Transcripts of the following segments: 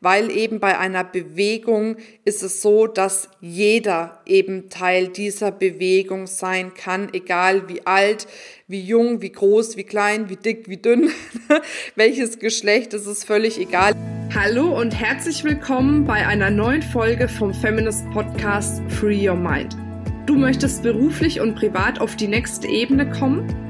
weil eben bei einer Bewegung ist es so, dass jeder eben Teil dieser Bewegung sein kann, egal wie alt, wie jung, wie groß, wie klein, wie dick, wie dünn, welches Geschlecht, es ist völlig egal. Hallo und herzlich willkommen bei einer neuen Folge vom Feminist Podcast Free Your Mind. Du möchtest beruflich und privat auf die nächste Ebene kommen?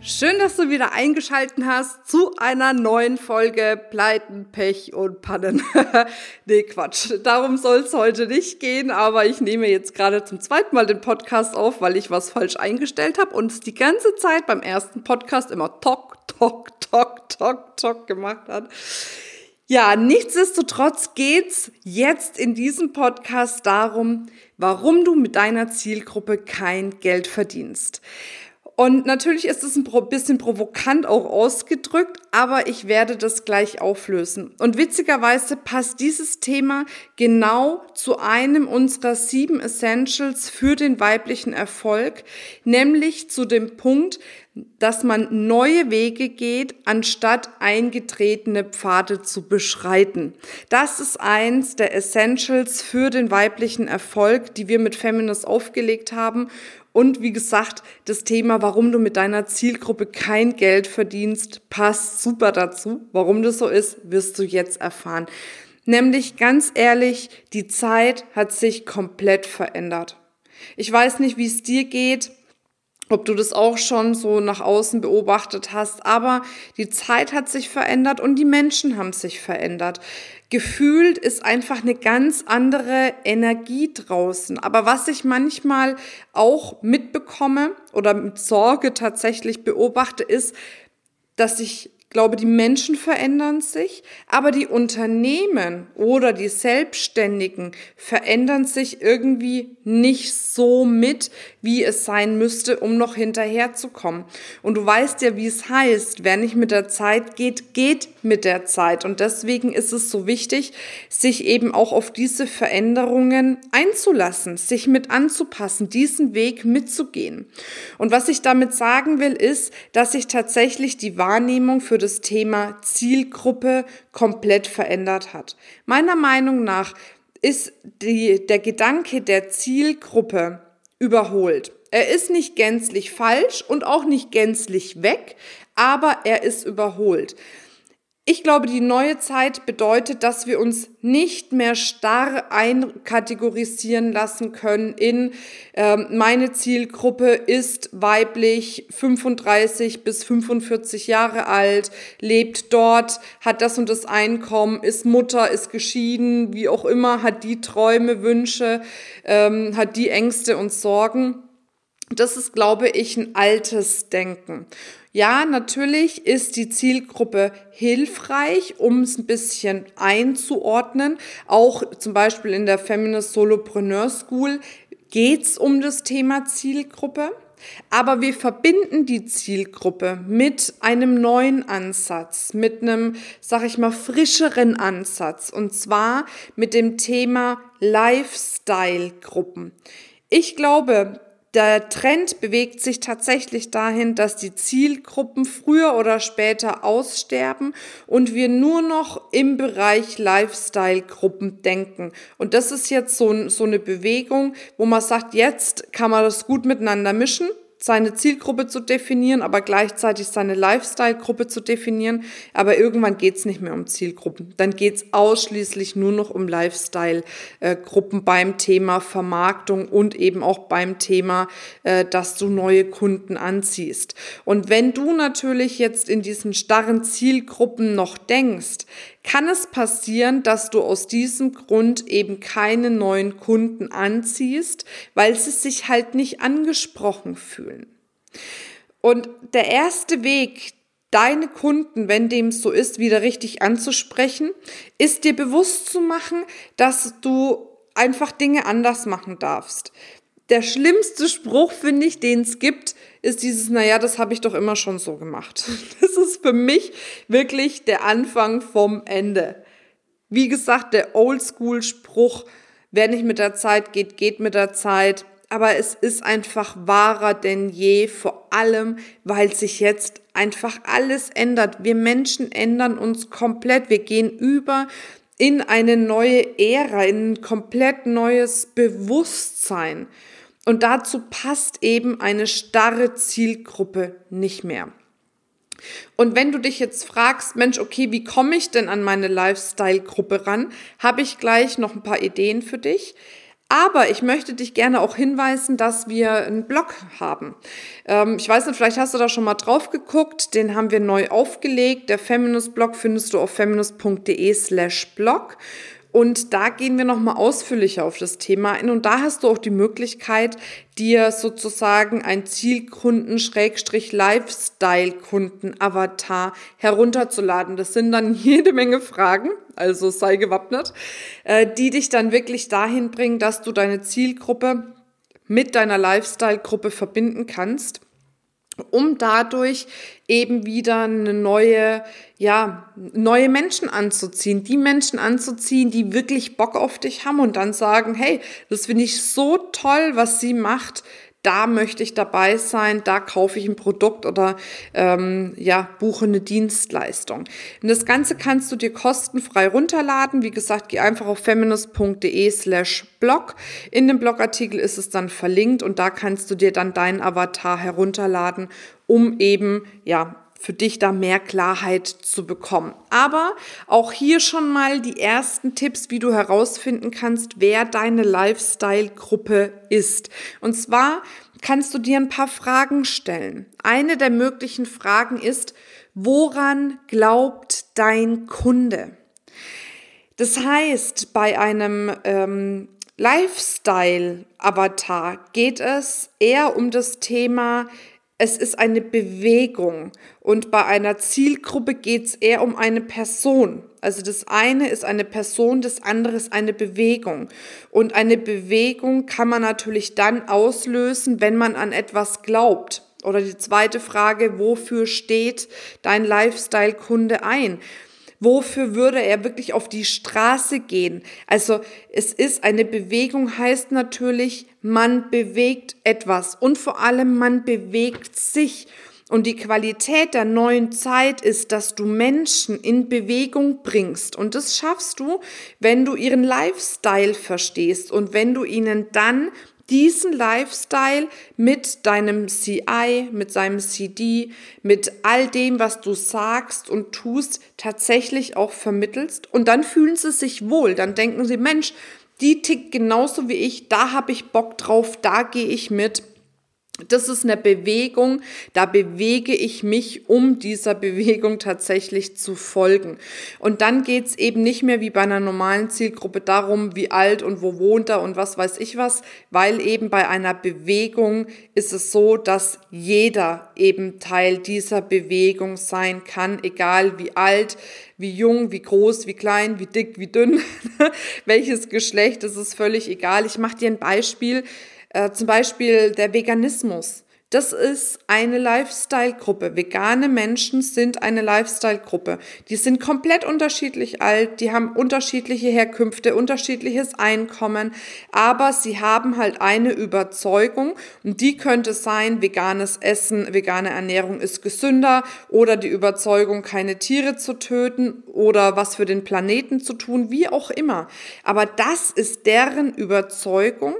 Schön, dass du wieder eingeschalten hast zu einer neuen Folge Pleiten, Pech und Pannen. nee, Quatsch. Darum soll es heute nicht gehen, aber ich nehme jetzt gerade zum zweiten Mal den Podcast auf, weil ich was falsch eingestellt habe und es die ganze Zeit beim ersten Podcast immer Tok, Tok, Tok, Tok, Tok gemacht hat. Ja, nichtsdestotrotz geht's jetzt in diesem Podcast darum, warum du mit deiner Zielgruppe kein Geld verdienst. Und natürlich ist es ein bisschen provokant auch ausgedrückt, aber ich werde das gleich auflösen. Und witzigerweise passt dieses Thema genau zu einem unserer sieben Essentials für den weiblichen Erfolg, nämlich zu dem Punkt, dass man neue Wege geht, anstatt eingetretene Pfade zu beschreiten. Das ist eins der Essentials für den weiblichen Erfolg, die wir mit Feminist aufgelegt haben. Und wie gesagt, das Thema, warum du mit deiner Zielgruppe kein Geld verdienst, passt super dazu. Warum das so ist, wirst du jetzt erfahren. Nämlich ganz ehrlich, die Zeit hat sich komplett verändert. Ich weiß nicht, wie es dir geht ob du das auch schon so nach außen beobachtet hast. Aber die Zeit hat sich verändert und die Menschen haben sich verändert. Gefühlt ist einfach eine ganz andere Energie draußen. Aber was ich manchmal auch mitbekomme oder mit Sorge tatsächlich beobachte, ist, dass sich glaube, die Menschen verändern sich, aber die Unternehmen oder die Selbstständigen verändern sich irgendwie nicht so mit, wie es sein müsste, um noch hinterherzukommen. Und du weißt ja, wie es heißt, wer nicht mit der Zeit geht, geht mit der Zeit. Und deswegen ist es so wichtig, sich eben auch auf diese Veränderungen einzulassen, sich mit anzupassen, diesen Weg mitzugehen. Und was ich damit sagen will, ist, dass sich tatsächlich die Wahrnehmung für das Thema Zielgruppe komplett verändert hat. Meiner Meinung nach ist die, der Gedanke der Zielgruppe überholt. Er ist nicht gänzlich falsch und auch nicht gänzlich weg, aber er ist überholt. Ich glaube, die neue Zeit bedeutet, dass wir uns nicht mehr starr einkategorisieren lassen können in ähm, meine Zielgruppe ist weiblich 35 bis 45 Jahre alt, lebt dort, hat das und das Einkommen, ist Mutter, ist geschieden, wie auch immer, hat die Träume, Wünsche, ähm, hat die Ängste und Sorgen. Das ist, glaube ich, ein altes Denken. Ja, natürlich ist die Zielgruppe hilfreich, um es ein bisschen einzuordnen. Auch zum Beispiel in der Feminist Solopreneur School geht es um das Thema Zielgruppe. Aber wir verbinden die Zielgruppe mit einem neuen Ansatz, mit einem, sag ich mal, frischeren Ansatz. Und zwar mit dem Thema Lifestyle-Gruppen. Ich glaube, der Trend bewegt sich tatsächlich dahin, dass die Zielgruppen früher oder später aussterben und wir nur noch im Bereich Lifestyle-Gruppen denken. Und das ist jetzt so, so eine Bewegung, wo man sagt, jetzt kann man das gut miteinander mischen seine Zielgruppe zu definieren, aber gleichzeitig seine Lifestyle-Gruppe zu definieren. Aber irgendwann geht's nicht mehr um Zielgruppen. Dann geht's ausschließlich nur noch um Lifestyle-Gruppen beim Thema Vermarktung und eben auch beim Thema, äh, dass du neue Kunden anziehst. Und wenn du natürlich jetzt in diesen starren Zielgruppen noch denkst, kann es passieren, dass du aus diesem Grund eben keine neuen Kunden anziehst, weil sie sich halt nicht angesprochen fühlen. Und der erste Weg, deine Kunden, wenn dem so ist, wieder richtig anzusprechen, ist dir bewusst zu machen, dass du einfach Dinge anders machen darfst der schlimmste Spruch, finde ich, den es gibt, ist dieses, naja, das habe ich doch immer schon so gemacht. Das ist für mich wirklich der Anfang vom Ende. Wie gesagt, der Oldschool-Spruch, wer nicht mit der Zeit geht, geht mit der Zeit. Aber es ist einfach wahrer denn je, vor allem, weil sich jetzt einfach alles ändert. Wir Menschen ändern uns komplett. Wir gehen über in eine neue Ära, in ein komplett neues Bewusstsein. Und dazu passt eben eine starre Zielgruppe nicht mehr. Und wenn du dich jetzt fragst, Mensch, okay, wie komme ich denn an meine Lifestyle-Gruppe ran, habe ich gleich noch ein paar Ideen für dich. Aber ich möchte dich gerne auch hinweisen, dass wir einen Blog haben. Ähm, ich weiß nicht, vielleicht hast du da schon mal drauf geguckt. Den haben wir neu aufgelegt. Der Feminist-Blog findest du auf feminist.de slash blog. Und da gehen wir nochmal ausführlicher auf das Thema ein. Und da hast du auch die Möglichkeit, dir sozusagen ein Zielkunden-Lifestyle-Kunden-Avatar herunterzuladen. Das sind dann jede Menge Fragen, also sei gewappnet, äh, die dich dann wirklich dahin bringen, dass du deine Zielgruppe mit deiner Lifestyle-Gruppe verbinden kannst um dadurch eben wieder eine neue, ja, neue Menschen anzuziehen, die Menschen anzuziehen, die wirklich Bock auf dich haben und dann sagen, hey, das finde ich so toll, was sie macht, da möchte ich dabei sein, da kaufe ich ein Produkt oder ähm, ja, buche eine Dienstleistung. Und das Ganze kannst du dir kostenfrei runterladen. Wie gesagt, geh einfach auf feminist.de slash blog. In dem Blogartikel ist es dann verlinkt und da kannst du dir dann deinen Avatar herunterladen, um eben ja für dich da mehr Klarheit zu bekommen. Aber auch hier schon mal die ersten Tipps, wie du herausfinden kannst, wer deine Lifestyle-Gruppe ist. Und zwar kannst du dir ein paar Fragen stellen. Eine der möglichen Fragen ist, woran glaubt dein Kunde? Das heißt, bei einem ähm, Lifestyle-Avatar geht es eher um das Thema, es ist eine Bewegung und bei einer Zielgruppe geht es eher um eine Person. Also das eine ist eine Person, das andere ist eine Bewegung. Und eine Bewegung kann man natürlich dann auslösen, wenn man an etwas glaubt. Oder die zweite Frage, wofür steht dein Lifestyle-Kunde ein? Wofür würde er wirklich auf die Straße gehen? Also es ist eine Bewegung, heißt natürlich, man bewegt etwas und vor allem man bewegt sich. Und die Qualität der neuen Zeit ist, dass du Menschen in Bewegung bringst. Und das schaffst du, wenn du ihren Lifestyle verstehst und wenn du ihnen dann diesen Lifestyle mit deinem CI, mit seinem CD, mit all dem, was du sagst und tust, tatsächlich auch vermittelst. Und dann fühlen sie sich wohl. Dann denken sie, Mensch, die tickt genauso wie ich, da habe ich Bock drauf, da gehe ich mit. Das ist eine Bewegung, da bewege ich mich, um dieser Bewegung tatsächlich zu folgen. Und dann geht's eben nicht mehr wie bei einer normalen Zielgruppe darum, wie alt und wo wohnt er und was weiß ich was, weil eben bei einer Bewegung ist es so, dass jeder eben Teil dieser Bewegung sein kann, egal wie alt, wie jung, wie groß, wie klein, wie dick, wie dünn, welches Geschlecht, das ist völlig egal. Ich mache dir ein Beispiel. Äh, zum Beispiel der Veganismus. Das ist eine Lifestyle-Gruppe. Vegane Menschen sind eine Lifestyle-Gruppe. Die sind komplett unterschiedlich alt, die haben unterschiedliche Herkünfte, unterschiedliches Einkommen, aber sie haben halt eine Überzeugung und die könnte sein, veganes Essen, vegane Ernährung ist gesünder oder die Überzeugung, keine Tiere zu töten oder was für den Planeten zu tun, wie auch immer. Aber das ist deren Überzeugung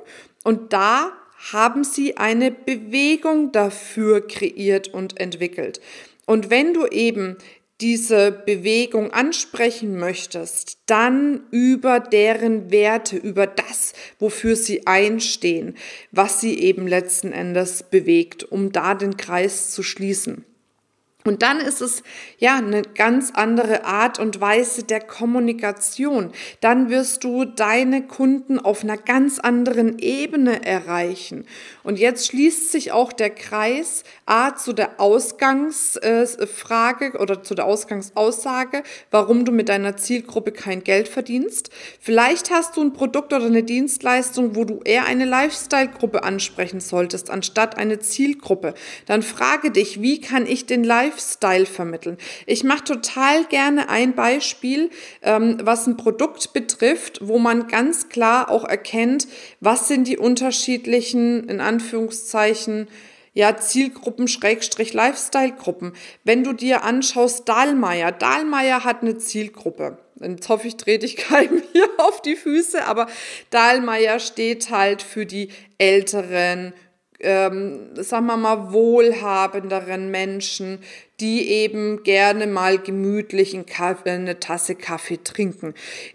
und da haben sie eine Bewegung dafür kreiert und entwickelt. Und wenn du eben diese Bewegung ansprechen möchtest, dann über deren Werte, über das, wofür sie einstehen, was sie eben letzten Endes bewegt, um da den Kreis zu schließen. Und dann ist es ja eine ganz andere Art und Weise der Kommunikation. Dann wirst du deine Kunden auf einer ganz anderen Ebene erreichen. Und jetzt schließt sich auch der Kreis A zu der Ausgangsfrage äh, oder zu der Ausgangsaussage, warum du mit deiner Zielgruppe kein Geld verdienst. Vielleicht hast du ein Produkt oder eine Dienstleistung, wo du eher eine Lifestyle-Gruppe ansprechen solltest, anstatt eine Zielgruppe. Dann frage dich, wie kann ich den Live Lifestyle vermitteln. Ich mache total gerne ein Beispiel, ähm, was ein Produkt betrifft, wo man ganz klar auch erkennt, was sind die unterschiedlichen, in Anführungszeichen, ja, Zielgruppen, Schrägstrich, Lifestyle-Gruppen. Wenn du dir anschaust, Dahlmeier, Dahlmeier hat eine Zielgruppe. Jetzt hoffe ich, trete ich keinem hier auf die Füße, aber Dahlmeier steht halt für die älteren, ähm, sagen wir mal, wohlhabenderen Menschen, die eben gerne mal gemütlich Kaffee, eine Tasse Kaffee trinken.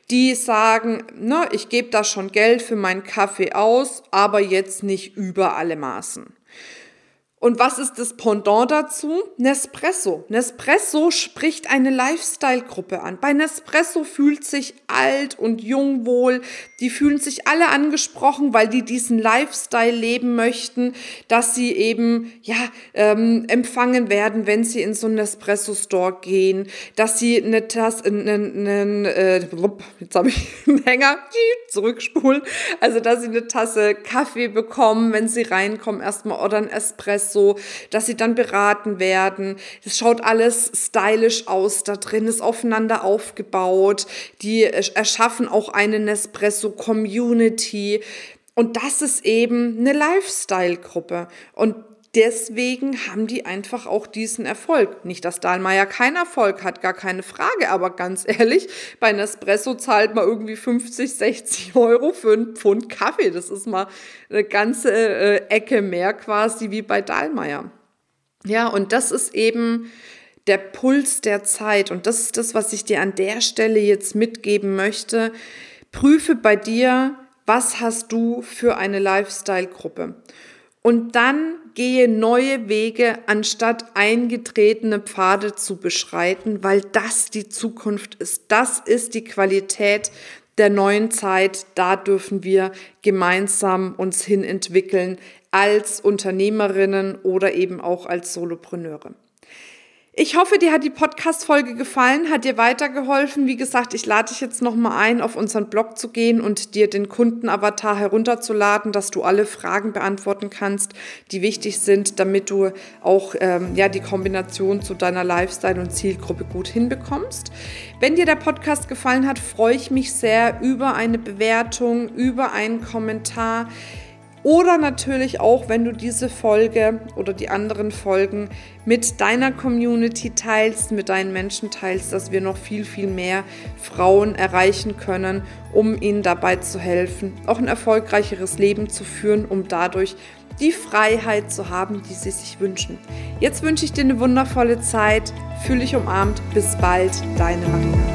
Die sagen, ne, ich gebe da schon Geld für meinen Kaffee aus, aber jetzt nicht über alle Maßen. Und was ist das Pendant dazu? Nespresso. Nespresso spricht eine Lifestyle-Gruppe an. Bei Nespresso fühlt sich alt und jung wohl. Die fühlen sich alle angesprochen, weil die diesen Lifestyle leben möchten, dass sie eben ja ähm, empfangen werden, wenn sie in so einen Nespresso-Store gehen, dass sie eine Tasse, einen, äh, jetzt habe ich einen Hänger, zurückspulen, also dass sie eine Tasse Kaffee bekommen, wenn sie reinkommen erstmal oder ein Espresso so, dass sie dann beraten werden. Es schaut alles stylisch aus, da drin ist aufeinander aufgebaut. Die erschaffen auch eine Nespresso-Community. Und das ist eben eine Lifestyle-Gruppe. Und deswegen haben die einfach auch diesen Erfolg. Nicht, dass Dahlmeier keinen Erfolg hat, gar keine Frage, aber ganz ehrlich, bei Nespresso zahlt man irgendwie 50, 60 Euro für einen Pfund Kaffee. Das ist mal eine ganze äh, Ecke mehr quasi wie bei Dahlmeier. Ja, und das ist eben der Puls der Zeit. Und das ist das, was ich dir an der Stelle jetzt mitgeben möchte. Prüfe bei dir, was hast du für eine Lifestyle-Gruppe. Und dann gehe neue Wege, anstatt eingetretene Pfade zu beschreiten, weil das die Zukunft ist. Das ist die Qualität der neuen Zeit. Da dürfen wir gemeinsam uns hin entwickeln als Unternehmerinnen oder eben auch als Solopreneure. Ich hoffe, dir hat die Podcast-Folge gefallen, hat dir weitergeholfen. Wie gesagt, ich lade dich jetzt nochmal ein, auf unseren Blog zu gehen und dir den Kundenavatar herunterzuladen, dass du alle Fragen beantworten kannst, die wichtig sind, damit du auch ähm, ja, die Kombination zu deiner Lifestyle- und Zielgruppe gut hinbekommst. Wenn dir der Podcast gefallen hat, freue ich mich sehr über eine Bewertung, über einen Kommentar. Oder natürlich auch, wenn du diese Folge oder die anderen Folgen mit deiner Community teilst, mit deinen Menschen teilst, dass wir noch viel, viel mehr Frauen erreichen können, um ihnen dabei zu helfen, auch ein erfolgreicheres Leben zu führen, um dadurch die Freiheit zu haben, die sie sich wünschen. Jetzt wünsche ich dir eine wundervolle Zeit, fühle dich umarmt, bis bald, deine Marina.